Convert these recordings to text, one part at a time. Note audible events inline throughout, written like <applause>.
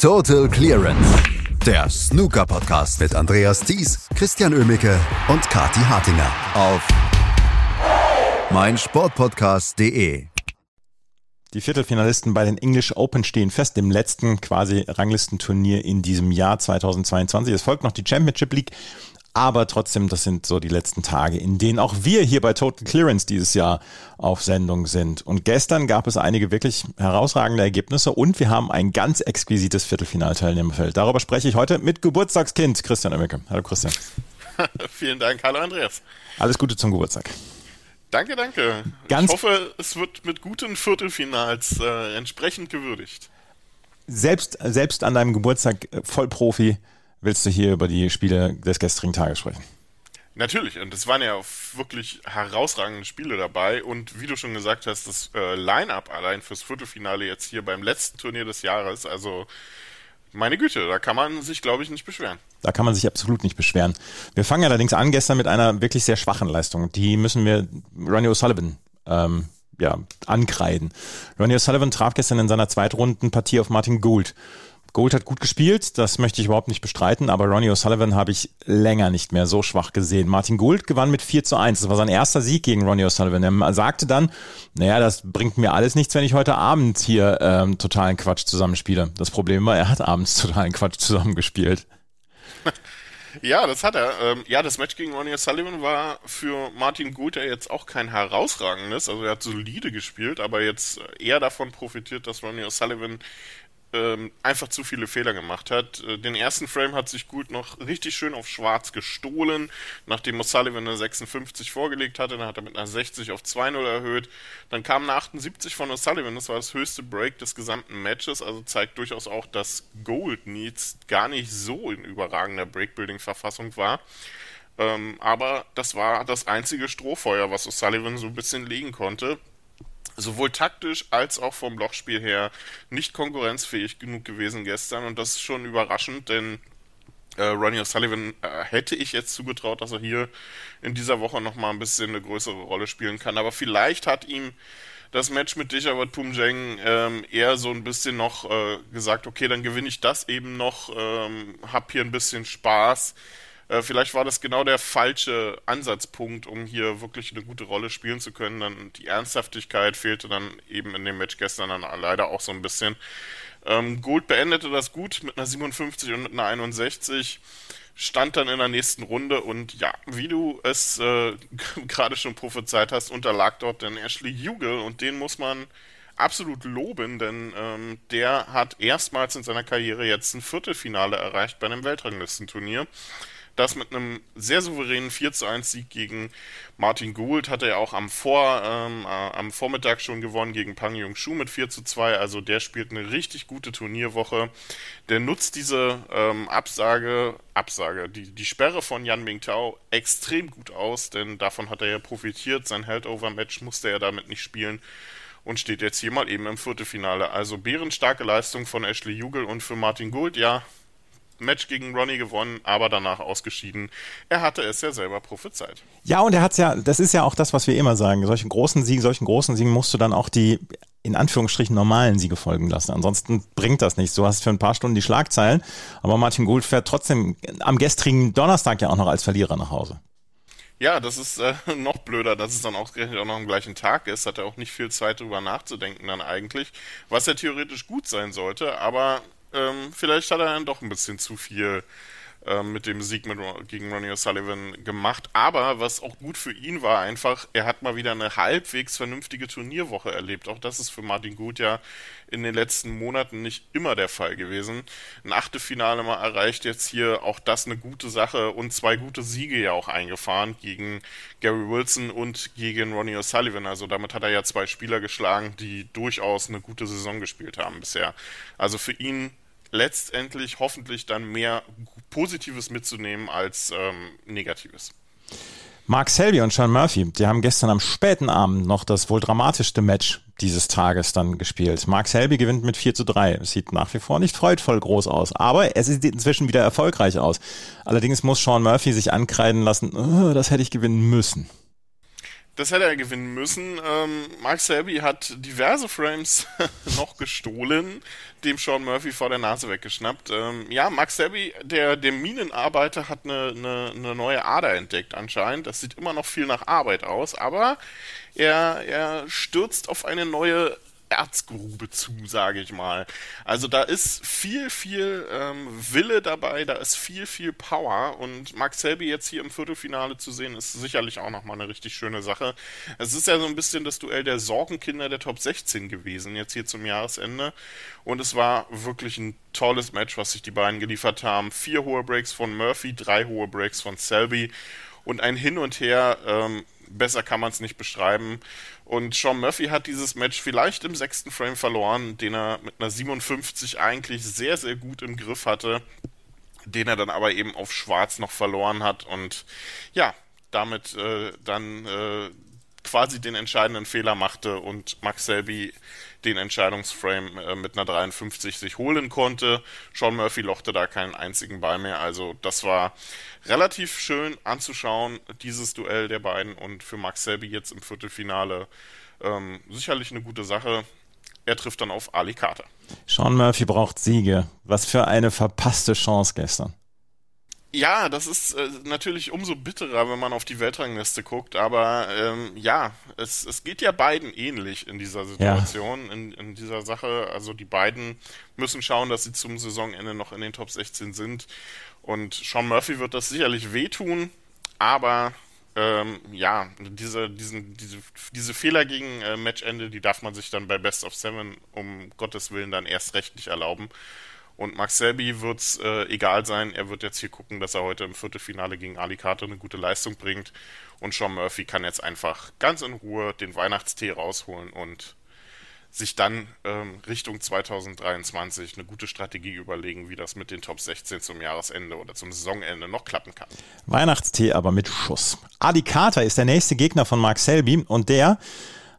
Total Clearance. Der Snooker-Podcast mit Andreas Thies, Christian Ömicke und Kati Hartinger auf meinsportpodcast.de. Die Viertelfinalisten bei den English Open stehen fest, dem letzten quasi Ranglistenturnier in diesem Jahr 2022. Es folgt noch die Championship League aber trotzdem, das sind so die letzten Tage, in denen auch wir hier bei Total Clearance dieses Jahr auf Sendung sind. Und gestern gab es einige wirklich herausragende Ergebnisse und wir haben ein ganz exquisites Viertelfinalteilnehmerfeld. Darüber spreche ich heute mit Geburtstagskind Christian Oemmeke. Hallo Christian. <laughs> Vielen Dank. Hallo Andreas. Alles Gute zum Geburtstag. Danke, danke. Ganz ich hoffe, es wird mit guten Viertelfinals äh, entsprechend gewürdigt. Selbst, selbst an deinem Geburtstag äh, Vollprofi willst du hier über die Spiele des gestrigen Tages sprechen. Natürlich, und es waren ja wirklich herausragende Spiele dabei. Und wie du schon gesagt hast, das äh, Line-up allein fürs Viertelfinale jetzt hier beim letzten Turnier des Jahres, also meine Güte, da kann man sich, glaube ich, nicht beschweren. Da kann man sich absolut nicht beschweren. Wir fangen allerdings an gestern mit einer wirklich sehr schwachen Leistung. Die müssen wir Ronnie O'Sullivan ähm, ja, ankreiden. Ronnie O'Sullivan traf gestern in seiner Zweitrundenpartie auf Martin Gould. Gold hat gut gespielt, das möchte ich überhaupt nicht bestreiten, aber Ronnie O'Sullivan habe ich länger nicht mehr so schwach gesehen. Martin Gould gewann mit 4 zu 1. Das war sein erster Sieg gegen Ronnie O'Sullivan. Er sagte dann, naja, das bringt mir alles nichts, wenn ich heute Abend hier ähm, totalen Quatsch zusammenspiele. Das Problem war, er hat abends <laughs> totalen Quatsch zusammengespielt. <laughs> Ja, das hat er. Ähm, ja, das Match gegen Ronnie O'Sullivan war für Martin Gould ja jetzt auch kein herausragendes. Also er hat solide gespielt, aber jetzt eher davon profitiert, dass Ronnie O'Sullivan ähm, einfach zu viele Fehler gemacht hat. Äh, den ersten Frame hat sich gut noch richtig schön auf schwarz gestohlen, nachdem O'Sullivan eine 56 vorgelegt hatte, dann hat er mit einer 60 auf 2-0 erhöht. Dann kam eine 78 von O'Sullivan, das war das höchste Break des gesamten Matches, also zeigt durchaus auch, dass Gold Needs gar nicht so in überragender Breakbuilding-Verfassung war. Ähm, aber das war das einzige Strohfeuer, was O'Sullivan so ein bisschen legen konnte sowohl taktisch als auch vom Lochspiel her nicht konkurrenzfähig genug gewesen gestern. Und das ist schon überraschend, denn äh, Ronnie O'Sullivan äh, hätte ich jetzt zugetraut, dass er hier in dieser Woche nochmal ein bisschen eine größere Rolle spielen kann, aber vielleicht hat ihm das Match mit Dejawat Pumjeng ähm, eher so ein bisschen noch äh, gesagt, okay, dann gewinne ich das eben noch, ähm, hab hier ein bisschen Spaß äh, vielleicht war das genau der falsche Ansatzpunkt, um hier wirklich eine gute Rolle spielen zu können. Dann die Ernsthaftigkeit fehlte dann eben in dem Match gestern dann leider auch so ein bisschen. Ähm, Gold beendete das gut mit einer 57 und mit einer 61 stand dann in der nächsten Runde und ja, wie du es äh, <laughs> gerade schon prophezeit hast, unterlag dort dann Ashley Hugel und den muss man absolut loben, denn ähm, der hat erstmals in seiner Karriere jetzt ein Viertelfinale erreicht bei einem Weltranglistenturnier. Das mit einem sehr souveränen 4 zu 1 Sieg gegen Martin Gould hat er auch am, Vor, ähm, äh, am Vormittag schon gewonnen gegen Pang Jung Shu mit 4 zu 2. Also der spielt eine richtig gute Turnierwoche. Der nutzt diese ähm, Absage, Absage, die, die Sperre von Yan Mingtao extrem gut aus, denn davon hat er ja profitiert. Sein Heldover-Match musste er damit nicht spielen und steht jetzt hier mal eben im Viertelfinale. Also bärenstarke Leistung von Ashley Jugel und für Martin Gould, ja, Match gegen Ronnie gewonnen, aber danach ausgeschieden. Er hatte es ja selber prophezeit. Ja, und er hat es ja, das ist ja auch das, was wir immer sagen. Solchen großen Siegen, solchen großen Siegen musst du dann auch die in Anführungsstrichen normalen Siege folgen lassen. Ansonsten bringt das nichts. Du hast für ein paar Stunden die Schlagzeilen, aber Martin Gould fährt trotzdem am gestrigen Donnerstag ja auch noch als Verlierer nach Hause. Ja, das ist äh, <laughs> noch blöder, dass es dann ausgerechnet auch noch am gleichen Tag ist. Hat er auch nicht viel Zeit drüber nachzudenken dann eigentlich, was ja theoretisch gut sein sollte, aber ähm, vielleicht hat er dann doch ein bisschen zu viel mit dem Sieg mit, gegen Ronnie O'Sullivan gemacht. Aber was auch gut für ihn war, einfach, er hat mal wieder eine halbwegs vernünftige Turnierwoche erlebt. Auch das ist für Martin Gut ja in den letzten Monaten nicht immer der Fall gewesen. Ein Achtelfinale mal erreicht jetzt hier auch das eine gute Sache und zwei gute Siege ja auch eingefahren gegen Gary Wilson und gegen Ronnie O'Sullivan. Also damit hat er ja zwei Spieler geschlagen, die durchaus eine gute Saison gespielt haben bisher. Also für ihn letztendlich hoffentlich dann mehr Positives mitzunehmen als ähm, Negatives. Mark Selby und Sean Murphy, die haben gestern am späten Abend noch das wohl dramatischste Match dieses Tages dann gespielt. Mark Selby gewinnt mit 4 zu 3. Es sieht nach wie vor nicht freudvoll groß aus, aber es sieht inzwischen wieder erfolgreich aus. Allerdings muss Sean Murphy sich ankreiden lassen, oh, das hätte ich gewinnen müssen. Das hätte er gewinnen müssen. Ähm, Mark Selby hat diverse Frames <laughs> noch gestohlen, dem Sean Murphy vor der Nase weggeschnappt. Ähm, ja, Mark Selby, der, der Minenarbeiter, hat eine, eine, eine neue Ader entdeckt anscheinend. Das sieht immer noch viel nach Arbeit aus, aber er, er stürzt auf eine neue Erzgrube zu, sage ich mal. Also da ist viel, viel ähm, Wille dabei, da ist viel, viel Power und Mark Selby jetzt hier im Viertelfinale zu sehen, ist sicherlich auch nochmal eine richtig schöne Sache. Es ist ja so ein bisschen das Duell der Sorgenkinder der Top 16 gewesen, jetzt hier zum Jahresende und es war wirklich ein tolles Match, was sich die beiden geliefert haben. Vier hohe Breaks von Murphy, drei hohe Breaks von Selby und ein Hin und Her, ähm, besser kann man es nicht beschreiben. Und Sean Murphy hat dieses Match vielleicht im sechsten Frame verloren, den er mit einer 57 eigentlich sehr, sehr gut im Griff hatte, den er dann aber eben auf Schwarz noch verloren hat und ja, damit äh, dann äh, quasi den entscheidenden Fehler machte und Max Selby den Entscheidungsframe äh, mit einer 53 sich holen konnte. Sean Murphy lochte da keinen einzigen Ball mehr. Also das war relativ schön anzuschauen, dieses Duell der beiden und für Max Selby jetzt im Viertelfinale ähm, sicherlich eine gute Sache. Er trifft dann auf Ali Carter. Sean Murphy braucht Siege. Was für eine verpasste Chance gestern. Ja, das ist äh, natürlich umso bitterer, wenn man auf die Weltrangliste guckt, aber ähm, ja, es, es geht ja beiden ähnlich in dieser Situation, ja. in, in dieser Sache. Also die beiden müssen schauen, dass sie zum Saisonende noch in den Top 16 sind. Und Sean Murphy wird das sicherlich wehtun, aber ähm, ja, diese, diesen, diese, diese Fehler gegen äh, Matchende, die darf man sich dann bei Best of Seven um Gottes Willen dann erst rechtlich erlauben. Und Max Selby wird es äh, egal sein. Er wird jetzt hier gucken, dass er heute im Viertelfinale gegen Ali Carter eine gute Leistung bringt. Und Sean Murphy kann jetzt einfach ganz in Ruhe den Weihnachtstee rausholen und sich dann ähm, Richtung 2023 eine gute Strategie überlegen, wie das mit den Top 16 zum Jahresende oder zum Saisonende noch klappen kann. Weihnachtstee aber mit Schuss. Ali Carter ist der nächste Gegner von Mark Selby und der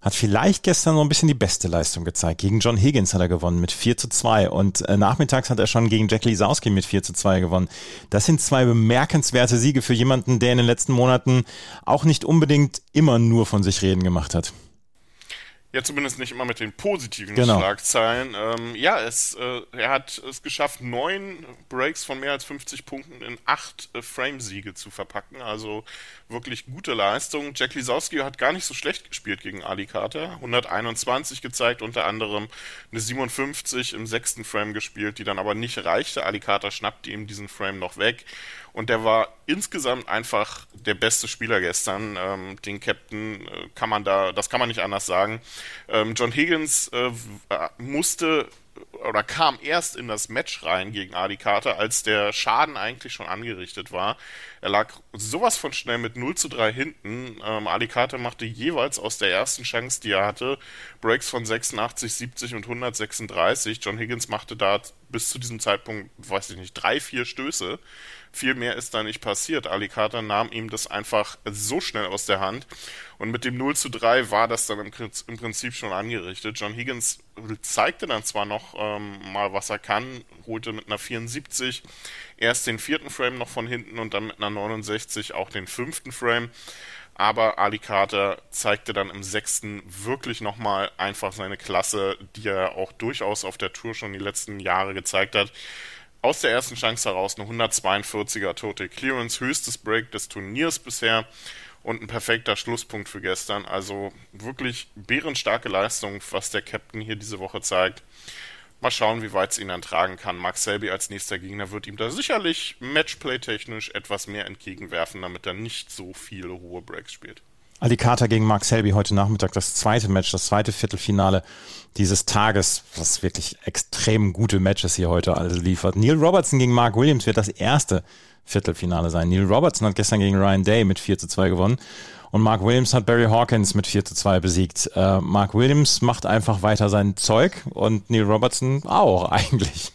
hat vielleicht gestern so ein bisschen die beste Leistung gezeigt. Gegen John Higgins hat er gewonnen mit 4 zu 2 und äh, nachmittags hat er schon gegen Jack Lisowski mit 4 zu 2 gewonnen. Das sind zwei bemerkenswerte Siege für jemanden, der in den letzten Monaten auch nicht unbedingt immer nur von sich reden gemacht hat. Ja, zumindest nicht immer mit den positiven genau. Schlagzeilen. Ähm, ja, es, äh, er hat es geschafft, neun Breaks von mehr als 50 Punkten in acht äh, Frame-Siege zu verpacken. Also wirklich gute Leistung. Jack Lisowski hat gar nicht so schlecht gespielt gegen Ali Carter. 121 gezeigt, unter anderem eine 57 im sechsten Frame gespielt, die dann aber nicht reichte. Ali Carter schnappte ihm diesen Frame noch weg. Und der war insgesamt einfach der beste Spieler gestern. Ähm, den Captain äh, kann man da, das kann man nicht anders sagen. Ähm, John Higgins äh, musste oder kam erst in das Match rein gegen Adi Carter, als der Schaden eigentlich schon angerichtet war. Er lag sowas von schnell mit 0 zu 3 hinten. Ähm, Adi Carter machte jeweils aus der ersten Chance, die er hatte, Breaks von 86, 70 und 136. John Higgins machte da bis zu diesem Zeitpunkt, weiß ich nicht, drei, vier Stöße. Viel mehr ist da nicht passiert. Ali Carter nahm ihm das einfach so schnell aus der Hand. Und mit dem 0 zu 3 war das dann im, im Prinzip schon angerichtet. John Higgins zeigte dann zwar noch ähm, mal, was er kann, holte mit einer 74 erst den vierten Frame noch von hinten und dann mit einer 69 auch den fünften Frame. Aber Ali Carter zeigte dann im sechsten wirklich nochmal einfach seine Klasse, die er auch durchaus auf der Tour schon die letzten Jahre gezeigt hat aus der ersten Chance heraus eine 142er Total Clearance, höchstes Break des Turniers bisher und ein perfekter Schlusspunkt für gestern. Also wirklich bärenstarke Leistung, was der Captain hier diese Woche zeigt. Mal schauen, wie weit es ihn dann tragen kann. Max Selby als nächster Gegner wird ihm da sicherlich Matchplay-technisch etwas mehr entgegenwerfen, damit er nicht so viele hohe Breaks spielt. Alicata gegen Mark Selby heute Nachmittag, das zweite Match, das zweite Viertelfinale dieses Tages, was wirklich extrem gute Matches hier heute alles liefert. Neil Robertson gegen Mark Williams wird das erste Viertelfinale sein. Neil Robertson hat gestern gegen Ryan Day mit 4 zu 2 gewonnen und Mark Williams hat Barry Hawkins mit 4 zu 2 besiegt. Äh, Mark Williams macht einfach weiter sein Zeug und Neil Robertson auch <laughs> eigentlich.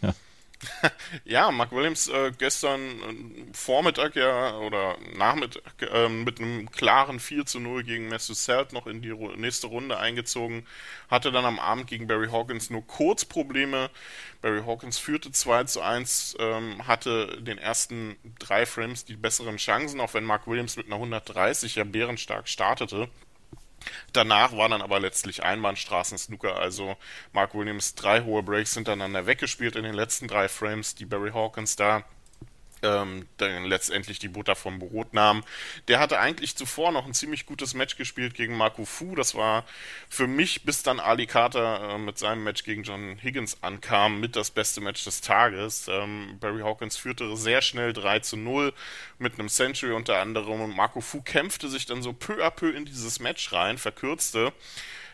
<laughs> ja, Mark Williams äh, gestern äh, Vormittag ja oder Nachmittag äh, mit einem klaren 4 zu 0 gegen Selt noch in die nächste Runde eingezogen, hatte dann am Abend gegen Barry Hawkins nur kurz Probleme. Barry Hawkins führte 2 zu 1, ähm, hatte den ersten drei Frames die besseren Chancen, auch wenn Mark Williams mit einer 130 ja bärenstark startete. Danach war dann aber letztlich Einbahnstraßen-Snooker, also Mark Williams drei hohe Breaks hintereinander weggespielt in den letzten drei Frames, die Barry Hawkins da ähm, dann letztendlich die Butter vom Brot nahm. Der hatte eigentlich zuvor noch ein ziemlich gutes Match gespielt gegen Marco Fu. Das war für mich, bis dann Ali Carter äh, mit seinem Match gegen John Higgins ankam, mit das beste Match des Tages. Ähm, Barry Hawkins führte sehr schnell 3 zu 0 mit einem Century unter anderem und Marco Fu kämpfte sich dann so peu à peu in dieses Match rein, verkürzte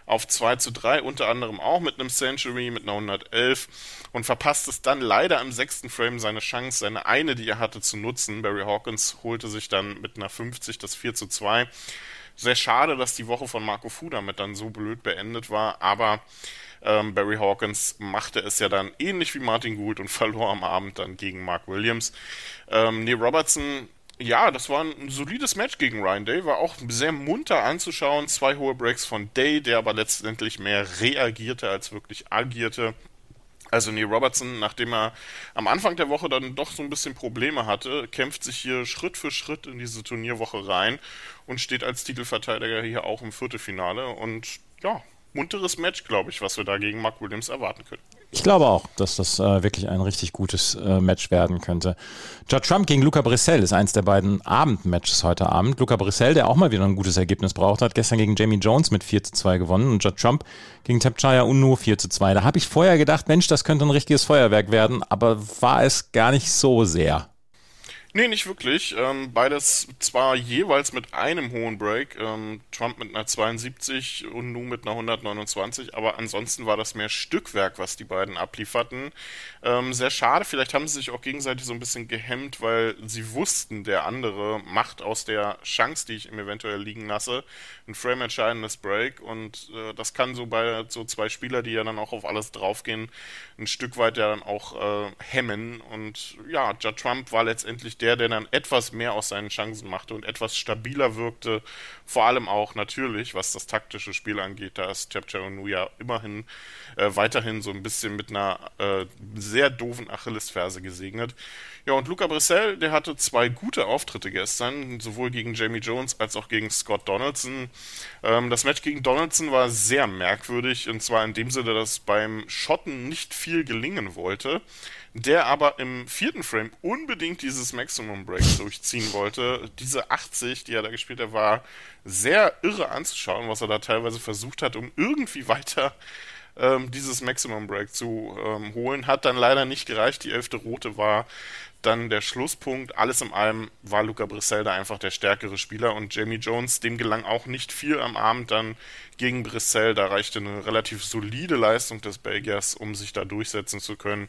auf 2 zu 3, unter anderem auch mit einem Century, mit einer 111 und verpasst es dann leider im sechsten Frame seine Chance, seine eine, die er hatte, zu nutzen. Barry Hawkins holte sich dann mit einer 50 das 4 zu 2. Sehr schade, dass die Woche von Marco Fu damit dann so blöd beendet war, aber ähm, Barry Hawkins machte es ja dann ähnlich wie Martin Gould und <laughs> verlor am Abend dann gegen Mark Williams. Ähm, Neil Robertson ja, das war ein solides Match gegen Ryan Day, war auch sehr munter anzuschauen. Zwei hohe Breaks von Day, der aber letztendlich mehr reagierte als wirklich agierte. Also Neil Robertson, nachdem er am Anfang der Woche dann doch so ein bisschen Probleme hatte, kämpft sich hier Schritt für Schritt in diese Turnierwoche rein und steht als Titelverteidiger hier auch im Viertelfinale. Und ja, munteres Match, glaube ich, was wir da gegen Mark Williams erwarten können. Ich glaube auch, dass das äh, wirklich ein richtig gutes äh, Match werden könnte. Judd Trump gegen Luca Brissell ist eins der beiden Abendmatches heute Abend. Luca Brissell, der auch mal wieder ein gutes Ergebnis braucht, hat gestern gegen Jamie Jones mit 4 zu 2 gewonnen und Judd Trump gegen Tapchaya Unno 4 zu 2. Da habe ich vorher gedacht, Mensch, das könnte ein richtiges Feuerwerk werden, aber war es gar nicht so sehr. Nee, nicht wirklich. Ähm, beides zwar jeweils mit einem hohen Break, ähm, Trump mit einer 72 und Nu mit einer 129, aber ansonsten war das mehr Stückwerk, was die beiden ablieferten. Ähm, sehr schade, vielleicht haben sie sich auch gegenseitig so ein bisschen gehemmt, weil sie wussten, der andere macht aus der Chance, die ich ihm eventuell liegen lasse, ein frame-entscheidendes Break und äh, das kann so bei so zwei Spieler, die ja dann auch auf alles draufgehen, ein Stück weit ja dann auch äh, hemmen und ja, Judd Trump war letztendlich der, der dann etwas mehr aus seinen Chancen machte und etwas stabiler wirkte. Vor allem auch natürlich, was das taktische Spiel angeht, da ist Chepchanu ja immerhin äh, weiterhin so ein bisschen mit einer äh, sehr doofen Achillesferse gesegnet. Ja, und Luca Brissell, der hatte zwei gute Auftritte gestern, sowohl gegen Jamie Jones als auch gegen Scott Donaldson. Ähm, das Match gegen Donaldson war sehr merkwürdig, und zwar in dem Sinne, dass beim Schotten nicht viel gelingen wollte der aber im vierten Frame unbedingt dieses Maximum Break durchziehen wollte. Diese 80, die er da gespielt hat, war sehr irre anzuschauen, was er da teilweise versucht hat, um irgendwie <laughs> weiter ähm, dieses Maximum Break zu ähm, holen. Hat dann leider nicht gereicht. Die elfte Rote war dann der Schlusspunkt. Alles in allem war Luca Brissell da einfach der stärkere Spieler und Jamie Jones, dem gelang auch nicht viel am Abend dann gegen Brissell. Da reichte eine relativ solide Leistung des Belgiers, um sich da durchsetzen zu können.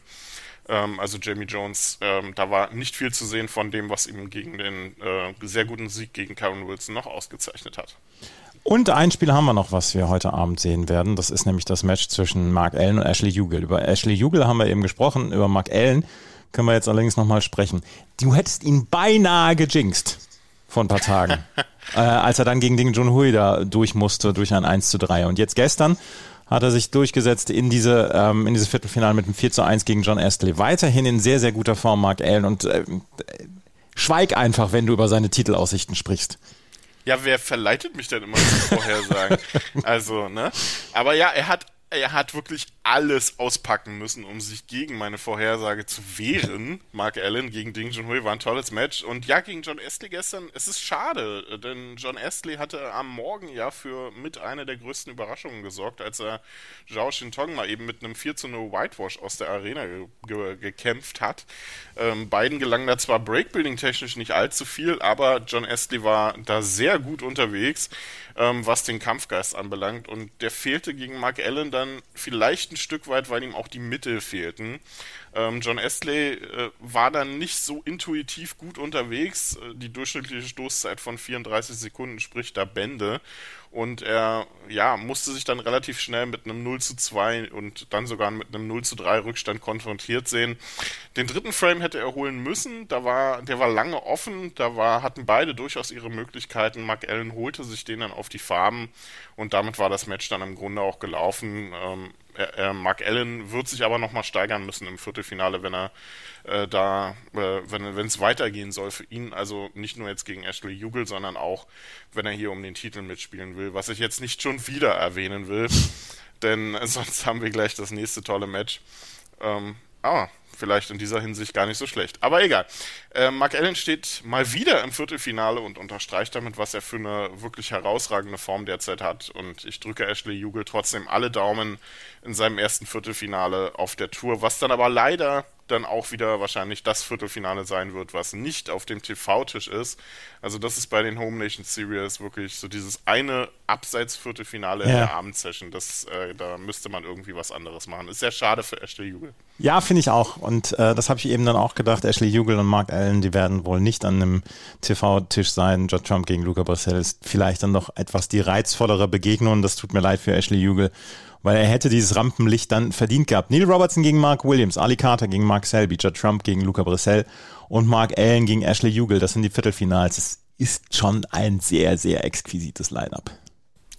Ähm, also Jamie Jones, ähm, da war nicht viel zu sehen von dem, was ihm gegen den äh, sehr guten Sieg gegen Karen Wilson noch ausgezeichnet hat. Und ein Spiel haben wir noch, was wir heute Abend sehen werden. Das ist nämlich das Match zwischen Mark Allen und Ashley Hugel. Über Ashley Hugel haben wir eben gesprochen, über Mark Allen können wir jetzt allerdings nochmal sprechen. Du hättest ihn beinahe gejinxt vor ein paar Tagen, <laughs> äh, als er dann gegen den John Hui da durch musste, durch ein 1 zu 3. Und jetzt gestern hat er sich durchgesetzt in diese, ähm, in diese Viertelfinale mit einem 4 zu 1 gegen John Astley. Weiterhin in sehr, sehr guter Form, Mark Allen. Und äh, schweig einfach, wenn du über seine Titelaussichten sprichst. Ja, wer verleitet mich denn immer zu Vorhersagen? <laughs> also, ne? Aber ja, er hat er hat wirklich alles auspacken müssen, um sich gegen meine Vorhersage zu wehren. Mark Allen gegen Ding Junhui war ein tolles Match. Und ja, gegen John Astley gestern, es ist schade, denn John Astley hatte am Morgen ja für mit einer der größten Überraschungen gesorgt, als er Zhao Shintong mal eben mit einem 4 zu 0 Whitewash aus der Arena ge ge gekämpft hat. Ähm, beiden gelang da zwar Breakbuilding technisch nicht allzu viel, aber John Astley war da sehr gut unterwegs ähm, was den Kampfgeist anbelangt. Und der fehlte gegen Mark Allen dann vielleicht ein Stück weit, weil ihm auch die Mittel fehlten. Ähm, John Astley äh, war dann nicht so intuitiv gut unterwegs. Äh, die durchschnittliche Stoßzeit von 34 Sekunden spricht da Bände. Und er ja, musste sich dann relativ schnell mit einem 0 zu 2 und dann sogar mit einem 0 zu 3 Rückstand konfrontiert sehen. Den dritten Frame hätte er holen müssen. Da war, der war lange offen. Da war, hatten beide durchaus ihre Möglichkeiten. Mark Allen holte sich den dann auf die Farben und damit war das Match dann im Grunde auch gelaufen. Ähm, er, Mark Allen wird sich aber nochmal steigern müssen im Viertelfinale Viertelfinale, wenn er äh, da, äh, wenn es weitergehen soll für ihn. Also nicht nur jetzt gegen Ashley Jugel, sondern auch, wenn er hier um den Titel mitspielen will, was ich jetzt nicht schon wieder erwähnen will, denn <laughs> sonst haben wir gleich das nächste tolle Match. Ähm, ah, vielleicht in dieser Hinsicht gar nicht so schlecht. Aber egal. Äh, Mark Allen steht mal wieder im Viertelfinale und unterstreicht damit, was er für eine wirklich herausragende Form derzeit hat. Und ich drücke Ashley Jugel trotzdem alle Daumen in seinem ersten Viertelfinale auf der Tour, was dann aber leider dann auch wieder wahrscheinlich das Viertelfinale sein wird, was nicht auf dem TV-Tisch ist. Also das ist bei den Home Nation Series wirklich so dieses eine Abseits-Viertelfinale ja. in der Abendsession. Das, äh, da müsste man irgendwie was anderes machen. Ist sehr schade für Ashley Jugel. Ja, finde ich auch. Und äh, das habe ich eben dann auch gedacht. Ashley Jugel und Mark Allen, die werden wohl nicht an einem TV-Tisch sein. Judd Trump gegen Luca Brissell ist vielleicht dann noch etwas die reizvollere Begegnung. Das tut mir leid für Ashley Jugel weil er hätte dieses Rampenlicht dann verdient gehabt. Neil Robertson gegen Mark Williams, Ali Carter gegen Mark Selby, Judd Trump gegen Luca Brissell und Mark Allen gegen Ashley Jugel. Das sind die Viertelfinals. Es ist schon ein sehr, sehr exquisites Line-up.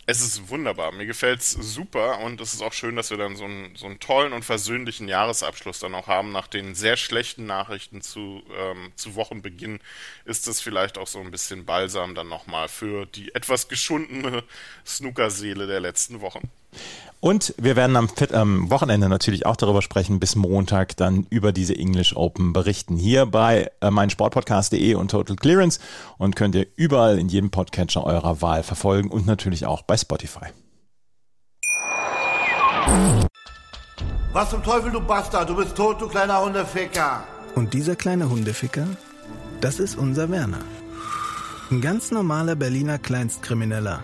Es ist wunderbar. Mir gefällt es super und es ist auch schön, dass wir dann so einen, so einen tollen und versöhnlichen Jahresabschluss dann auch haben. Nach den sehr schlechten Nachrichten zu, ähm, zu Wochenbeginn ist es vielleicht auch so ein bisschen Balsam dann nochmal für die etwas geschundene Snookerseele der letzten Wochen. Und wir werden am, am, Wochenende natürlich auch darüber sprechen, bis Montag dann über diese English Open berichten. Hier bei äh, meinsportpodcast.de und Total Clearance und könnt ihr überall in jedem Podcatcher eurer Wahl verfolgen und natürlich auch bei Spotify. Was zum Teufel, du Bastard? Du bist tot, du kleiner Hundeficker. Und dieser kleine Hundeficker, das ist unser Werner. Ein ganz normaler Berliner Kleinstkrimineller